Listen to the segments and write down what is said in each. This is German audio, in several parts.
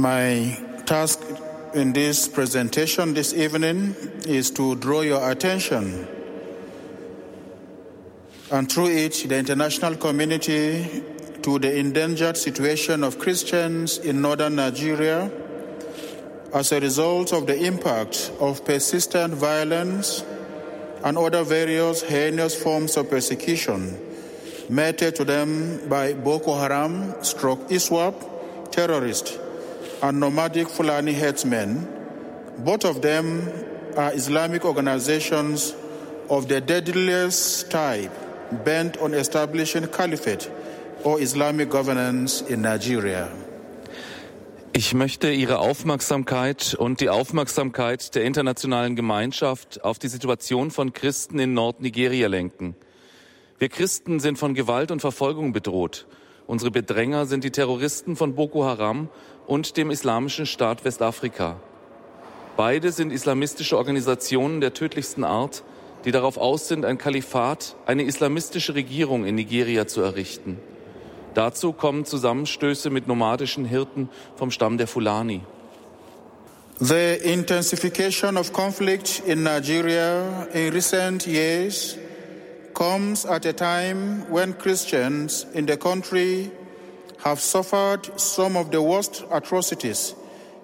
My task in this presentation this evening is to draw your attention. And through it the international community to the endangered situation of Christians in northern Nigeria as a result of the impact of persistent violence and other various heinous forms of persecution meted to them by Boko Haram, stroke ISWAP, terrorists, and nomadic Fulani headsmen. Both of them are Islamic organizations of the deadliest type bent on establishing caliphate or Islamic governance in Nigeria. Ich möchte Ihre Aufmerksamkeit und die Aufmerksamkeit der internationalen Gemeinschaft auf die Situation von Christen in Nordnigeria lenken. Wir Christen sind von Gewalt und Verfolgung bedroht. Unsere Bedränger sind die Terroristen von Boko Haram und dem Islamischen Staat Westafrika. Beide sind islamistische Organisationen der tödlichsten Art, die darauf aus sind, ein Kalifat, eine islamistische Regierung in Nigeria zu errichten. Dazu kommen Zusammenstöße mit nomadischen Hirten vom Stamm der Fulani. The intensification of conflict in Nigeria in recent years comes at a time when Christians in the country have suffered some of the worst atrocities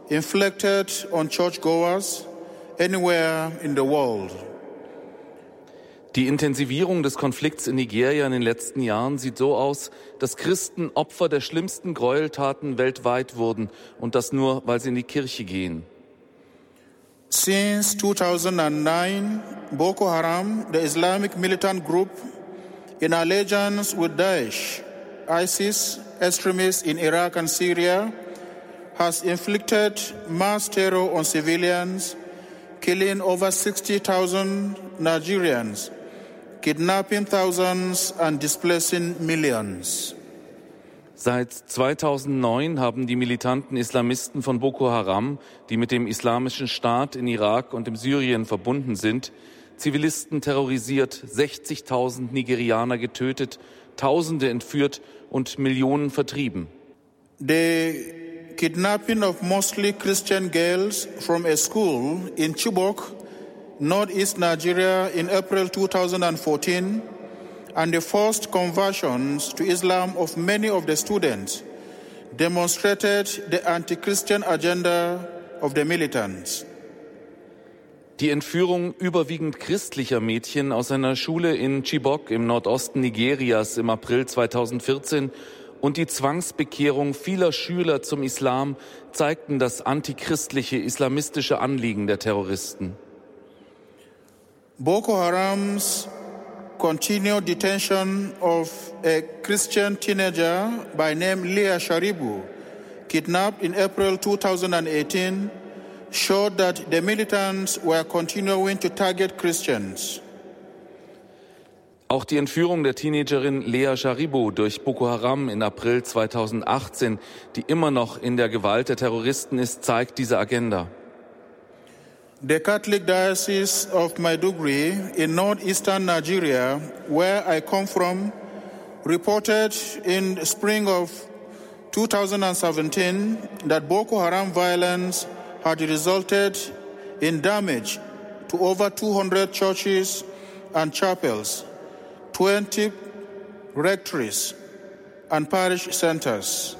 inflicted on churchgoers anywhere in the world. Die Intensivierung des Konflikts in Nigeria in den letzten Jahren sieht so aus, dass Christen Opfer der schlimmsten Gräueltaten weltweit wurden und das nur, weil sie in die Kirche gehen. Since 2009, Boko Haram, the Islamic militant group in allegiance with Daesh, ISIS extremists in Iraq and Syria, has inflicted mass terror on civilians, killing over 60,000 Nigerians kidnapping thousands and displacing millions. Seit 2009 haben die militanten Islamisten von Boko Haram, die mit dem Islamischen Staat in Irak und in Syrien verbunden sind, Zivilisten terrorisiert, 60.000 Nigerianer getötet, Tausende entführt und Millionen vertrieben. The kidnapping of mostly Christian girls from a school in Chibok northeast Nigeria in April 2014 and the forced conversions to Islam of many of the students demonstrated the anti Christian agenda of the militants. Die Entführung überwiegend christlicher Mädchen aus einer Schule in Chibok im Nordosten Nigerias im April 2014 und die Zwangsbekehrung vieler Schüler zum Islam zeigten das antichristliche islamistische Anliegen der Terroristen. Boko Haram's continued detention of a Christian teenager by name Leah Sharibu, kidnapped in April 2018, showed that the militants were continuing to target Christians. Auch die Entführung der Teenagerin Lea Sharibu durch Boko Haram in April 2018, die immer noch in der Gewalt der Terroristen ist, zeigt diese Agenda. The Catholic Diocese of Maiduguri in northeastern Nigeria, where I come from, reported in spring of 2017 that Boko Haram violence had resulted in damage to over 200 churches and chapels, 20 rectories, and parish centers.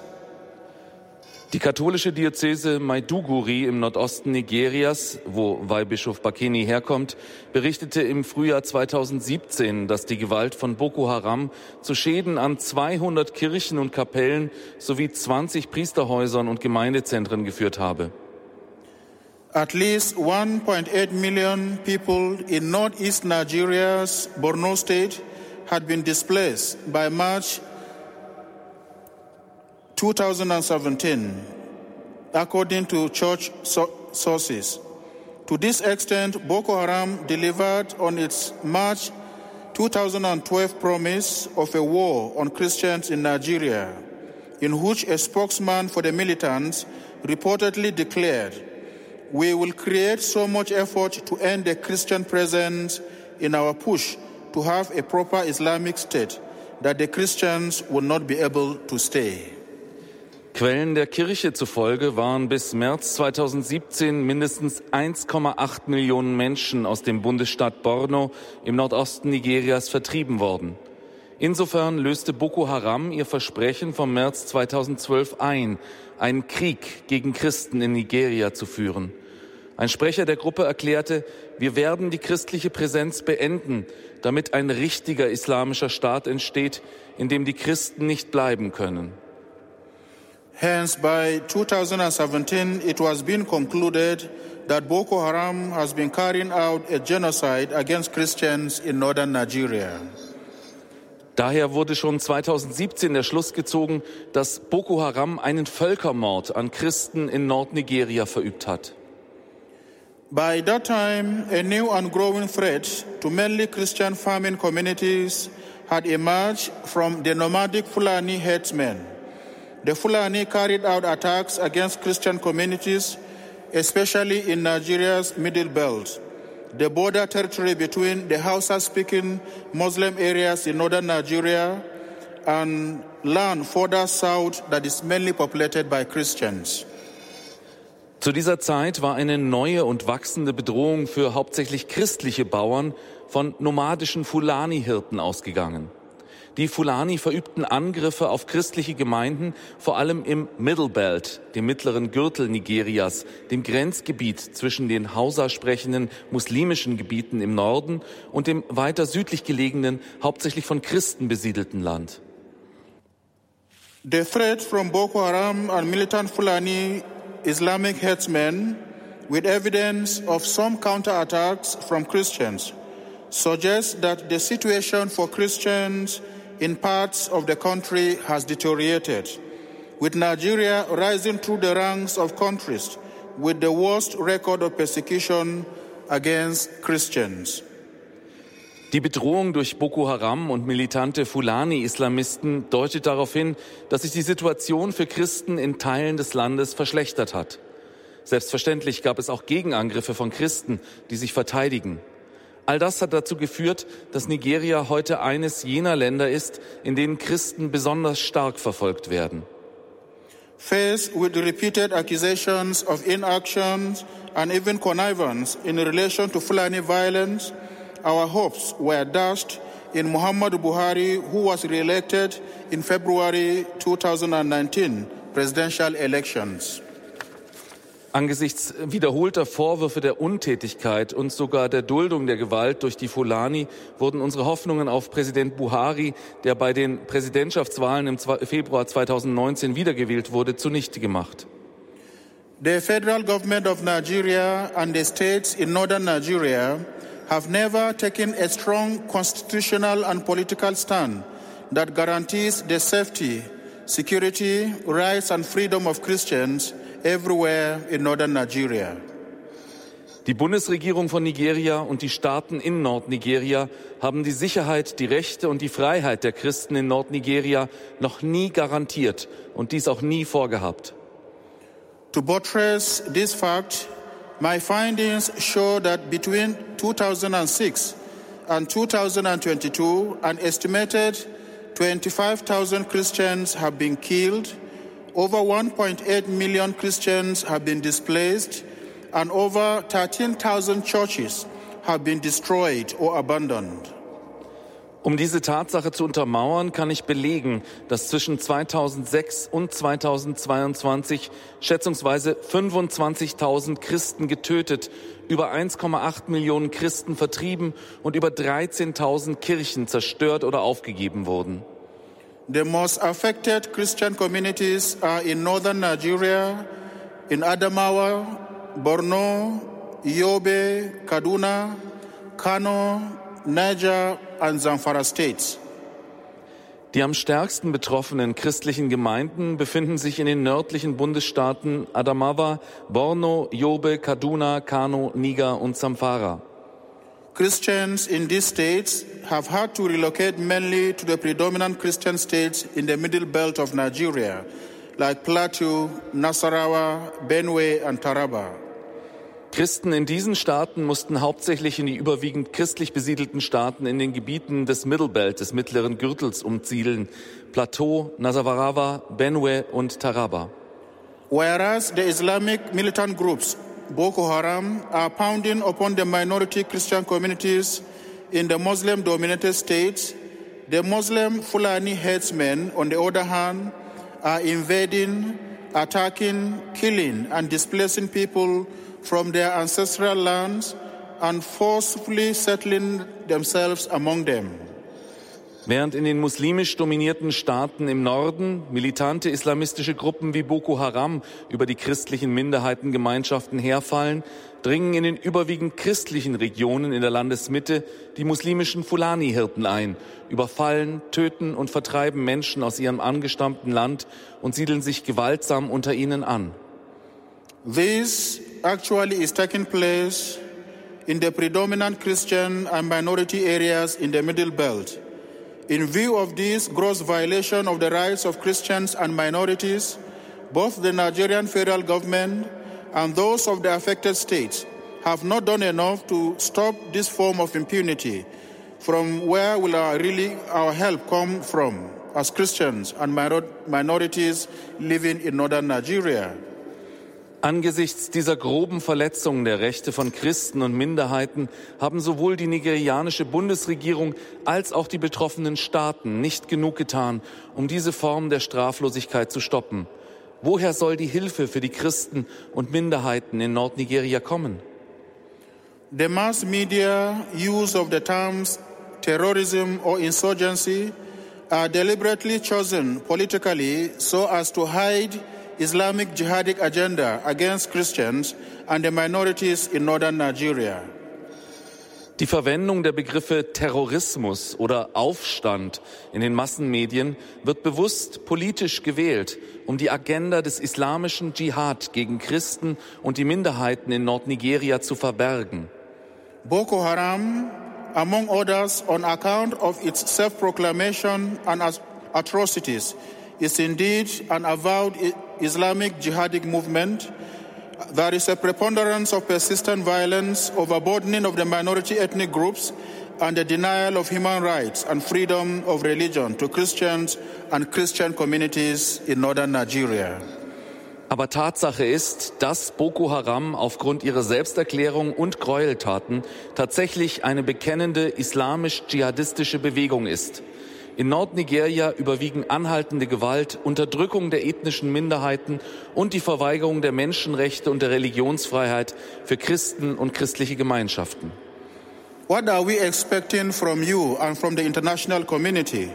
Die katholische Diözese Maiduguri im Nordosten Nigerias, wo Weihbischof Bakeni herkommt, berichtete im Frühjahr 2017, dass die Gewalt von Boko Haram zu Schäden an 200 Kirchen und Kapellen sowie 20 Priesterhäusern und Gemeindezentren geführt habe. At least 1.8 million people in northeast Nigeria's Borno state had been displaced by March 2017, according to church so- sources. To this extent, Boko Haram delivered on its March 2012 promise of a war on Christians in Nigeria, in which a spokesman for the militants reportedly declared, We will create so much effort to end the Christian presence in our push to have a proper Islamic state that the Christians will not be able to stay. Quellen der Kirche zufolge waren bis März 2017 mindestens 1,8 Millionen Menschen aus dem Bundesstaat Borno im Nordosten Nigerias vertrieben worden. Insofern löste Boko Haram ihr Versprechen vom März 2012 ein, einen Krieg gegen Christen in Nigeria zu führen. Ein Sprecher der Gruppe erklärte, wir werden die christliche Präsenz beenden, damit ein richtiger islamischer Staat entsteht, in dem die Christen nicht bleiben können. Hence, by 2017, it was being concluded that Boko Haram has been carrying out a genocide against Christians in northern Nigeria. Daher wurde schon 2017 der Schluss gezogen, dass Boko Haram einen Völkermord an Christen in Nordnigeria verübt hat. By that time, a new and growing threat to mainly Christian farming communities had emerged from the nomadic Fulani headsmen. The Fulani carried out attacks against Christian communities, especially in Nigeria's Middle Belt, the border territory between the Hausa speaking Muslim areas in northern Nigeria and land further south that is mainly populated by Christians. Zu dieser Zeit war eine neue und wachsende Bedrohung für hauptsächlich christliche Bauern von nomadischen Fulani-Hirten ausgegangen. Die Fulani verübten Angriffe auf christliche Gemeinden, vor allem im Middle Belt, dem mittleren Gürtel Nigerias, dem Grenzgebiet zwischen den Hausa-sprechenden muslimischen Gebieten im Norden und dem weiter südlich gelegenen, hauptsächlich von Christen besiedelten Land. The threat from Boko Haram and militant Fulani Islamic headsmen, with evidence of some counterattacks from Christians, suggests that the situation for Christians in parts of the country has deteriorated, with Nigeria rising through the ranks of countries with the worst record of persecution against Christians. Die Bedrohung durch Boko Haram und militante Fulani-Islamisten deutet darauf hin, dass sich die Situation für Christen in Teilen des Landes verschlechtert hat. Selbstverständlich gab es auch Gegenangriffe von Christen, die sich verteidigen. All das hat dazu geführt, dass Nigeria heute eines jener Länder ist, in denen Christen besonders stark verfolgt werden. Faced with repeated accusations of inaction and even connivance in relation to Fulani violence, our hopes were dashed in Muhammadu Buhari, who was re-elected in February 2019 presidential elections. Angesichts wiederholter Vorwürfe der Untätigkeit und sogar der Duldung der Gewalt durch die Fulani wurden unsere Hoffnungen auf Präsident Buhari, der bei den Präsidentschaftswahlen im Februar 2019 wiedergewählt wurde, zunichte gemacht. The federal government of Nigeria and the states in northern Nigeria have never taken a strong constitutional and political stand that guarantees the safety, security, rights and freedom of Christians everywhere in northern Nigeria. Die Bundesregierung von Nigeria und die Staaten in Nordnigeria haben die Sicherheit, die Rechte und die Freiheit der Christen in Nordnigeria noch nie garantiert und dies auch nie vorgehabt. To buttress this fact, my findings show that between 2006 and 2022, an estimated 25,000 Christians have been killed, over 1.8 million Christians have been displaced, and over 13,000 churches have been destroyed or abandoned. Um diese Tatsache zu untermauern, kann ich belegen, dass zwischen 2006 und 2022 schätzungsweise 25.000 Christen getötet, über 1,8 Millionen Christen vertrieben und über 13.000 Kirchen zerstört oder aufgegeben wurden. The most affected Christian communities are in northern Nigeria, in Adamawa, Borno, Yobe, Kaduna, Kano, Niger and Zamfara states. Die am stärksten betroffenen christlichen Gemeinden befinden sich in den nördlichen Bundesstaaten Adamawa, Borno, Yobe, Kaduna, Kano, Niger und Zamfara. Christians in these states have had to relocate mainly to the predominant Christian states in the middle belt of Nigeria, like Plateau, Nasarawa, Benue, and Taraba. Christen in diesen Staaten mussten hauptsächlich in die überwiegend christlich besiedelten Staaten in den Gebieten des Mittelbelt, des mittleren Gürtels umsiedeln, Plateau, Nasawarawa, Benue und Taraba. Whereas the Islamic militant groups Boko Haram are pounding upon the minority Christian communities in the Muslim dominated states, the Muslim Fulani headsmen, on the other hand, are invading, attacking, killing, and displacing people from their ancestral lands and forcefully settling themselves among them. Während in den muslimisch dominierten Staaten im Norden militante islamistische Gruppen wie Boko Haram über die christlichen Minderheitengemeinschaften herfallen, dringen in den überwiegend christlichen Regionen in der Landesmitte die muslimischen Fulani-Hirten ein, überfallen, töten und vertreiben Menschen aus ihrem angestammten Land und siedeln sich gewaltsam unter ihnen an. This actually is taking place in the predominant Christian and minority areas in the Middle Belt. In view of this gross violation of the rights of Christians and minorities, both the Nigerian federal government and those of the affected states have not done enough to stop this form of impunity. From where will our, really our help come from as Christians and minor- minorities living in northern Nigeria? Angesichts dieser groben Verletzungen der Rechte von Christen und Minderheiten haben sowohl die nigerianische Bundesregierung als auch die betroffenen Staaten nicht genug getan, um diese Form der Straflosigkeit zu stoppen. Woher soll die Hilfe für die Christen und Minderheiten in Nordnigeria kommen? The mass media use of the terms terrorism or insurgency are deliberately chosen politically so as to hide Islamic jihadic agenda against Christians and the minorities in northern Nigeria. Die Verwendung der Begriffe Terrorismus oder Aufstand in den Massenmedien wird bewusst politisch gewählt, um die Agenda des islamischen Dschihad gegen Christen und die Minderheiten in Nordnigeria zu verbergen. Boko Haram, among others, on account of its self-proclamation and atrocities, is indeed an avowed Islamic jihadic movement. There is a preponderance of persistent violence, overburdening of the minority ethnic groups, and the denial of human rights and freedom of religion to Christians and Christian communities in northern Nigeria. Aber Tatsache ist, dass Boko Haram aufgrund ihrer Selbsterklärung und Gräueltaten tatsächlich eine bekennende islamisch-dschihadistische Bewegung ist. In Nordnigeria überwiegen anhaltende Gewalt, Unterdrückung der ethnischen Minderheiten und die Verweigerung der Menschenrechte und der Religionsfreiheit für Christen und christliche Gemeinschaften. What are we expecting from you and from the international community?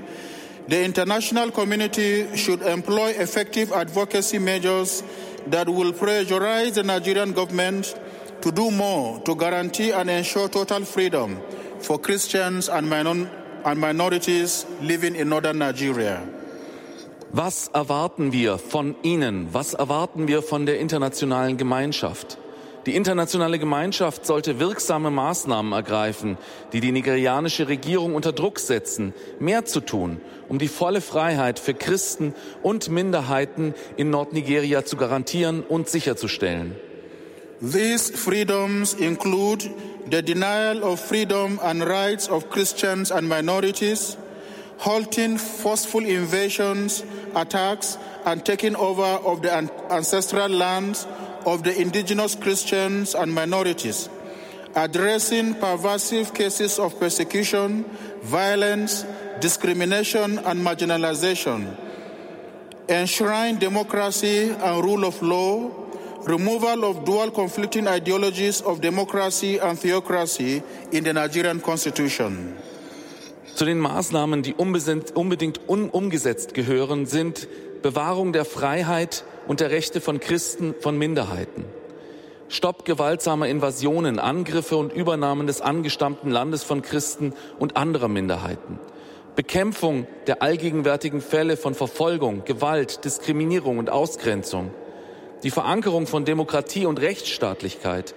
The international community should employ effective advocacy measures that will pressurize the Nigerian government to do more to guarantee and ensure total freedom for Christians and, minor- and minorities living in northern Nigeria. Was erwarten wir von Ihnen? Was erwarten wir von der internationalen Gemeinschaft? Die internationale Gemeinschaft sollte wirksame Maßnahmen ergreifen, die die nigerianische Regierung unter Druck setzen, mehr zu tun, um die volle Freiheit für Christen und Minderheiten in Nordnigeria zu garantieren und sicherzustellen. These freedoms include the denial of freedom and rights of Christians and minorities, halting forceful invasions, attacks, and taking over of the ancestral lands of the indigenous Christians and minorities, addressing pervasive cases of persecution, violence, discrimination, and marginalization, enshrine democracy and rule of law, removal of dual conflicting ideologies of democracy and theocracy in the Nigerian constitution. Zu den Maßnahmen, die unbedingt un umgesetzt gehören, sind Bewahrung der Freiheit und der Rechte von Christen, von Minderheiten. Stopp gewaltsamer Invasionen, Angriffe und Übernahmen des angestammten Landes von Christen und anderer Minderheiten. Bekämpfung der allgegenwärtigen Fälle von Verfolgung, Gewalt, Diskriminierung und Ausgrenzung. Die Verankerung von Demokratie und Rechtsstaatlichkeit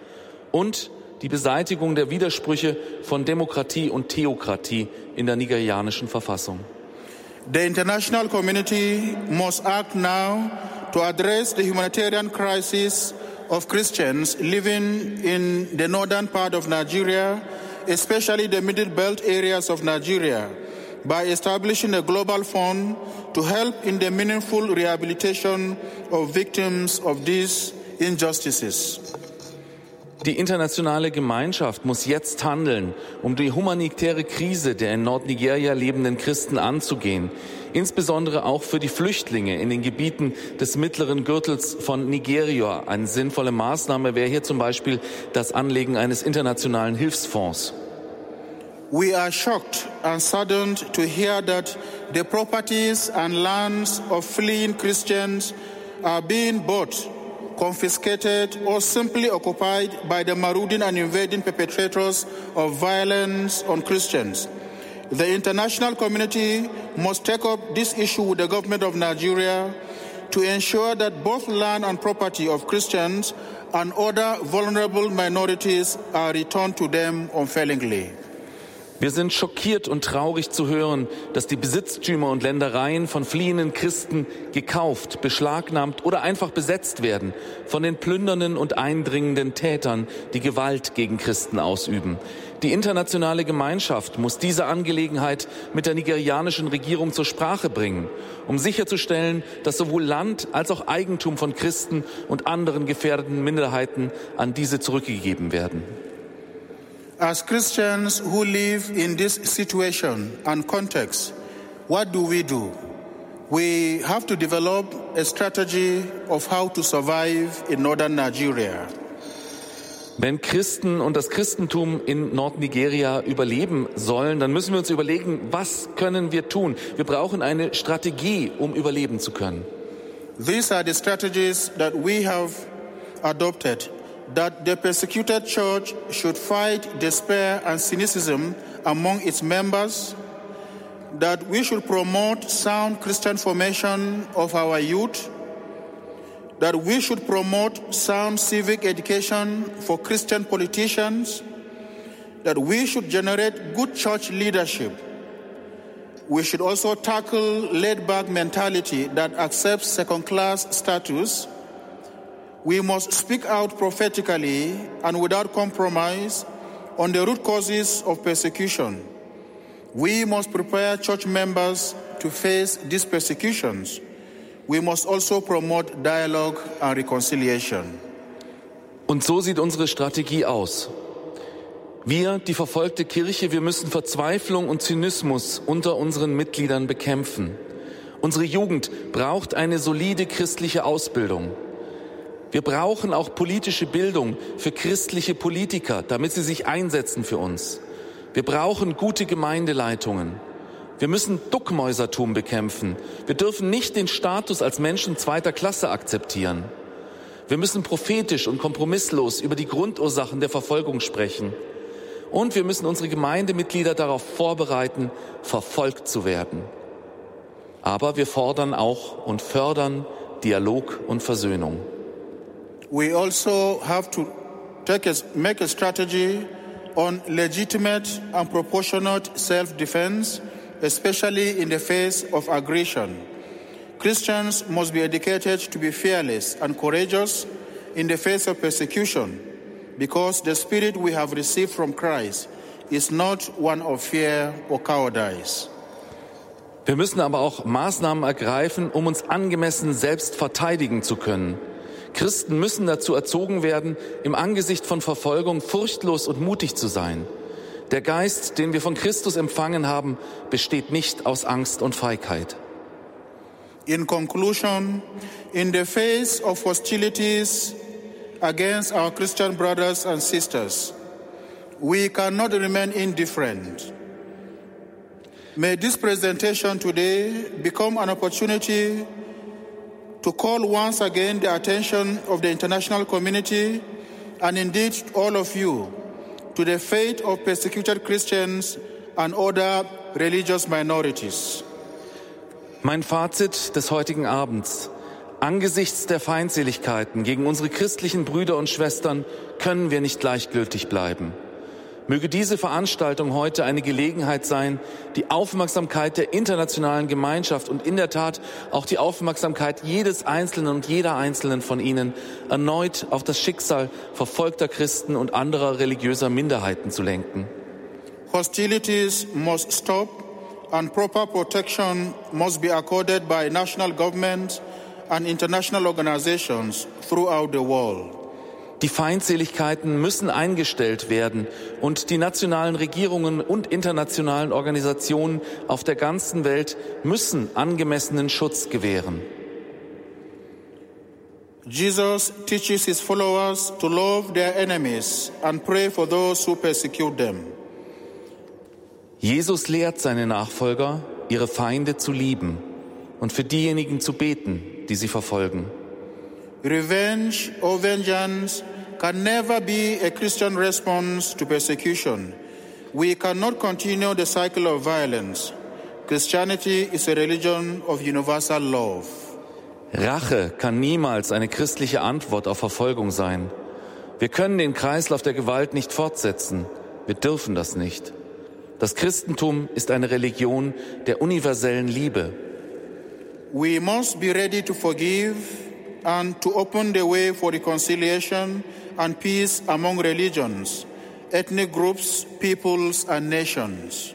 und die Beseitigung der Widersprüche von Demokratie und Theokratie in der nigerianischen Verfassung. The international community must act now to address the humanitarian crisis of Christians living in the northern part of Nigeria, especially the middle belt areas of Nigeria, by establishing a global fund to help in the meaningful rehabilitation of victims of these injustices. Die internationale Gemeinschaft muss jetzt handeln, um die humanitäre Krise der in Nordnigeria lebenden Christen anzugehen, insbesondere auch für die Flüchtlinge in den Gebieten des mittleren Gürtels von Nigeria. Eine sinnvolle Maßnahme wäre hier zum Beispiel das Anlegen eines internationalen Hilfsfonds. We are shocked and saddened to hear that the properties and lands of fleeing Christians are being bought, confiscated, or simply occupied by the marauding and invading perpetrators of violence on Christians. The international community must take up this issue with the government of Nigeria to ensure that both land and property of Christians and other vulnerable minorities are returned to them unfailingly. Wir sind schockiert und traurig zu hören, dass die Besitztümer und Ländereien von fliehenden Christen gekauft, beschlagnahmt oder einfach besetzt werden von den plündernden und eindringenden Tätern, die Gewalt gegen Christen ausüben. Die internationale Gemeinschaft muss diese Angelegenheit mit der nigerianischen Regierung zur Sprache bringen, um sicherzustellen, dass sowohl Land als auch Eigentum von Christen und anderen gefährdeten Minderheiten an diese zurückgegeben werden. As Christians who live in this situation and context, what do we do? We have to develop a strategy of how to survive in northern Nigeria. Wenn Christen und das Christentum in Nordnigeria überleben sollen, dann müssen wir uns überlegen, was können wir tun? Wir brauchen eine Strategie, um überleben zu können. These are the strategies that we have adopted that the persecuted church should fight despair and cynicism among its members, that we should promote sound Christian formation of our youth, that we should promote sound civic education for Christian politicians, that we should generate good church leadership. We should also tackle laid back mentality that accepts second class status we must speak out prophetically and without compromise on the root causes of persecution. We must prepare church members to face these persecutions. We must also promote dialogue and reconciliation. Und so sieht unsere Strategie aus. Wir, die verfolgte Kirche, wir müssen Verzweiflung und Zynismus unter unseren Mitgliedern bekämpfen. Unsere Jugend braucht eine solide christliche Ausbildung. Wir brauchen auch politische Bildung für christliche Politiker, damit sie sich einsetzen für uns. Wir brauchen gute Gemeindeleitungen. Wir müssen Duckmäusertum bekämpfen. Wir dürfen nicht den Status als Menschen zweiter Klasse akzeptieren. Wir müssen prophetisch und kompromisslos über die Grundursachen der Verfolgung sprechen. Und wir müssen unsere Gemeindemitglieder darauf vorbereiten, verfolgt zu werden. Aber wir fordern auch und fördern Dialog und Versöhnung. We also have to take a, make a strategy on legitimate and proportionate self-defense, especially in the face of aggression. Christians must be educated to be fearless and courageous in the face of persecution, because the spirit we have received from Christ is not one of fear or cowardice. Wir müssen aber auch Maßnahmen ergreifen, um uns angemessen selbst verteidigen zu können. Christen müssen dazu erzogen werden, im Angesicht von Verfolgung furchtlos und mutig zu sein. Der Geist, den wir von Christus empfangen haben, besteht nicht aus Angst und Feigheit. In conclusion, in the face of hostilities against our Christian brothers and sisters, we cannot remain indifferent. May this presentation today become an opportunity to call once again the attention of the international community and indeed all of you to the fate of persecuted Christians and other religious minorities. Mein Fazit des heutigen Abends. Angesichts der Feindseligkeiten gegen unsere christlichen Brüder und Schwestern können wir nicht gleichgültig bleiben. Möge diese Veranstaltung heute eine Gelegenheit sein, die Aufmerksamkeit der internationalen Gemeinschaft und in der Tat auch die Aufmerksamkeit jedes Einzelnen und jeder Einzelnen von Ihnen erneut auf das Schicksal verfolgter Christen und anderer religiöser Minderheiten zu lenken. Hostilities must stop and proper protection must be accorded by national governments and international organizations throughout the world. Die Feindseligkeiten müssen eingestellt werden und die nationalen Regierungen und internationalen Organisationen auf der ganzen Welt müssen angemessenen Schutz gewähren. Jesus teaches his followers to love their enemies and pray for those who persecute them. Jesus lehrt seine Nachfolger, ihre Feinde zu lieben und für diejenigen zu beten, die sie verfolgen. Revenge or vengeance can never be a Christian response to persecution. We cannot continue the cycle of violence. Christianity is a religion of universal love. Rache kann niemals eine christliche Antwort auf Verfolgung sein. Wir können den Kreislauf der Gewalt nicht fortsetzen. Wir dürfen das nicht. Das Christentum ist eine Religion der universellen Liebe. We must be ready to forgive and to open the way for reconciliation and peace among religions, ethnic groups, peoples and nations.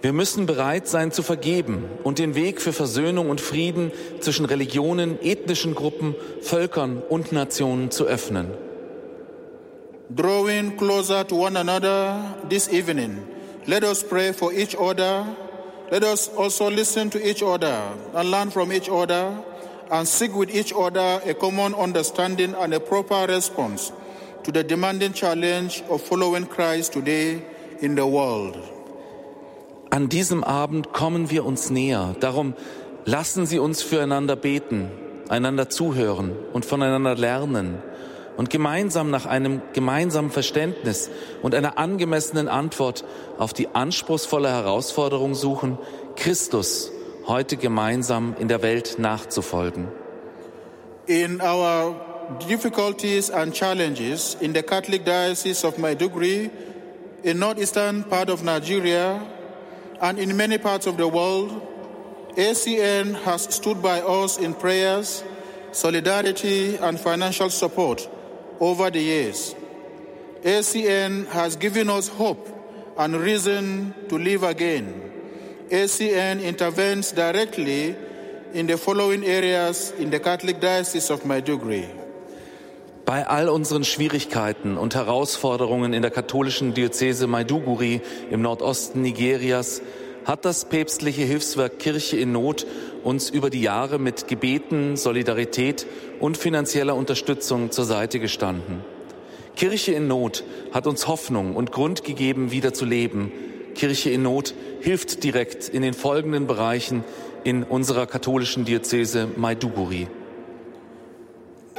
Wir müssen bereit sein zu vergeben und den Weg für Versöhnung und Frieden zwischen Religionen, ethnischen Gruppen, Völkern und Nationen zu öffnen. Drawing closer to one another this evening, let us pray for each other. Let us also listen to each other and learn from each other and seek with each other a common understanding and a proper response to the demanding challenge of following Christ today in the world. An diesem Abend kommen wir uns näher. Darum lassen Sie uns füreinander beten, einander zuhören und voneinander lernen und gemeinsam nach einem gemeinsamen Verständnis und einer angemessenen Antwort auf die anspruchsvolle Herausforderung suchen, Christus heute gemeinsam in der Welt nachzufolgen. In our difficulties and challenges in the Catholic Diocese of Maiduguri, in northeastern part of Nigeria, and in many parts of the world, ACN has stood by us in prayers, solidarity, and financial support over the years. ACN has given us hope and reason to live again. ACN intervenes directly in the following areas in the Catholic Diocese of Maiduguri. Bei all unseren Schwierigkeiten und Herausforderungen in der katholischen Diözese Maiduguri im Nordosten Nigerias hat das päpstliche Hilfswerk Kirche in Not uns über die Jahre mit Gebeten, Solidarität und finanzieller Unterstützung zur Seite gestanden. Kirche in Not hat uns Hoffnung und Grund gegeben, wieder zu leben. Kirche in Not hilft direkt in den folgenden Bereichen in unserer katholischen Diözese Maiduguri.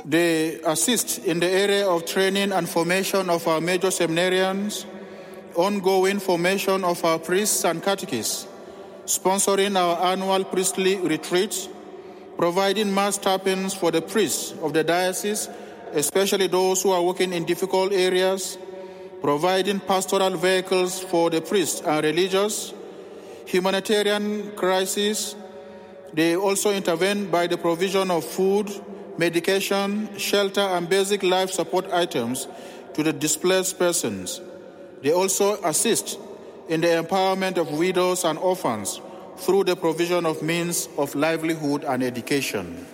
They assist in the area of training and formation of our major seminarians, ongoing formation of our priests and catechists, sponsoring our annual priestly retreats, providing mass stipends for the priests of the diocese, especially those who are working in difficult areas, providing pastoral vehicles for the priests and religious, humanitarian crises. They also intervene by the provision of food, medication, shelter, and basic life support items to the displaced persons. They also assist in the empowerment of widows and orphans through the provision of means of livelihood and education.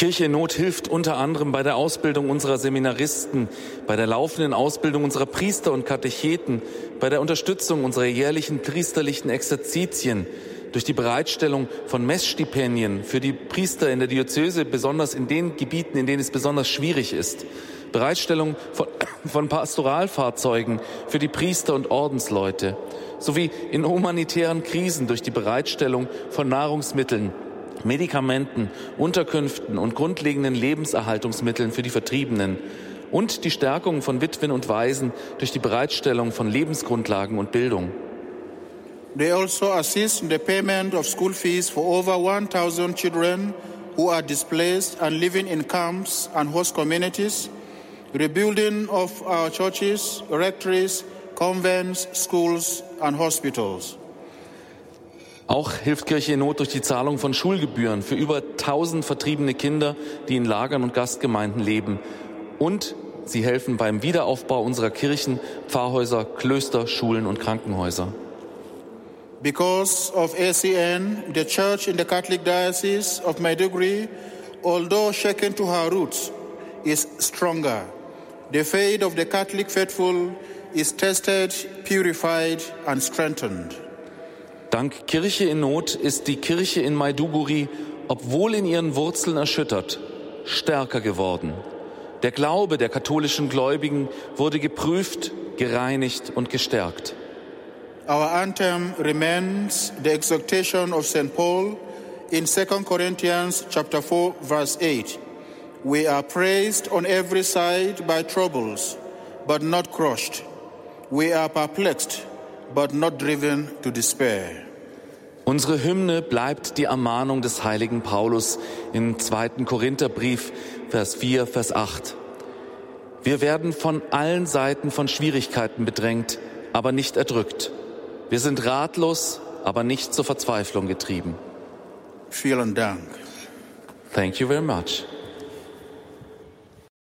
Kirche in Not hilft unter anderem bei der Ausbildung unserer Seminaristen, bei der laufenden Ausbildung unserer Priester und Katecheten, bei der Unterstützung unserer jährlichen priesterlichen Exerzitien, durch die Bereitstellung von Messstipendien für die Priester in der Diözese, besonders in den Gebieten, in denen es besonders schwierig ist, Bereitstellung von, von Pastoralfahrzeugen für die Priester und Ordensleute, sowie in humanitären Krisen durch die Bereitstellung von Nahrungsmitteln, Medikamenten, Unterkünften und grundlegenden Lebenserhaltungsmitteln für die Vertriebenen und die Stärkung von Witwen und Waisen durch die Bereitstellung von Lebensgrundlagen und Bildung. They also assist in the payment of school fees for over 1,000 children who are displaced and living in camps and host communities, rebuilding of our churches, rectories, convents, schools, and hospitals. Auch hilft Kirche in Not durch die Zahlung von Schulgebühren für über 1000 vertriebene Kinder, die in Lagern und Gastgemeinden leben. Und sie helfen beim Wiederaufbau unserer Kirchen, Pfarrhäuser, Klöster, Schulen und Krankenhäuser. Because of ACN, the church in the Catholic Diocese of Maiduguri, although shaken to her roots, is stronger. The faith of the Catholic faithful is tested, purified, and strengthened. Dank Kirche in Not ist die Kirche in Maiduguri, obwohl in ihren Wurzeln erschüttert, stärker geworden. Der Glaube der katholischen Gläubigen wurde geprüft, gereinigt und gestärkt. Our anthem remains the exhortation of St. Paul in 2 Corinthians chapter 4 verse 8. We are praised on every side by troubles, but not crushed. We are perplexed, but not driven to despair. Unsere Hymne bleibt die Ermahnung des heiligen Paulus im zweiten Korintherbrief, Vers 4, Vers 8. Wir werden von allen Seiten von Schwierigkeiten bedrängt, aber nicht erdrückt. Wir sind ratlos, aber nicht zur Verzweiflung getrieben. Vielen Dank. Thank you very much.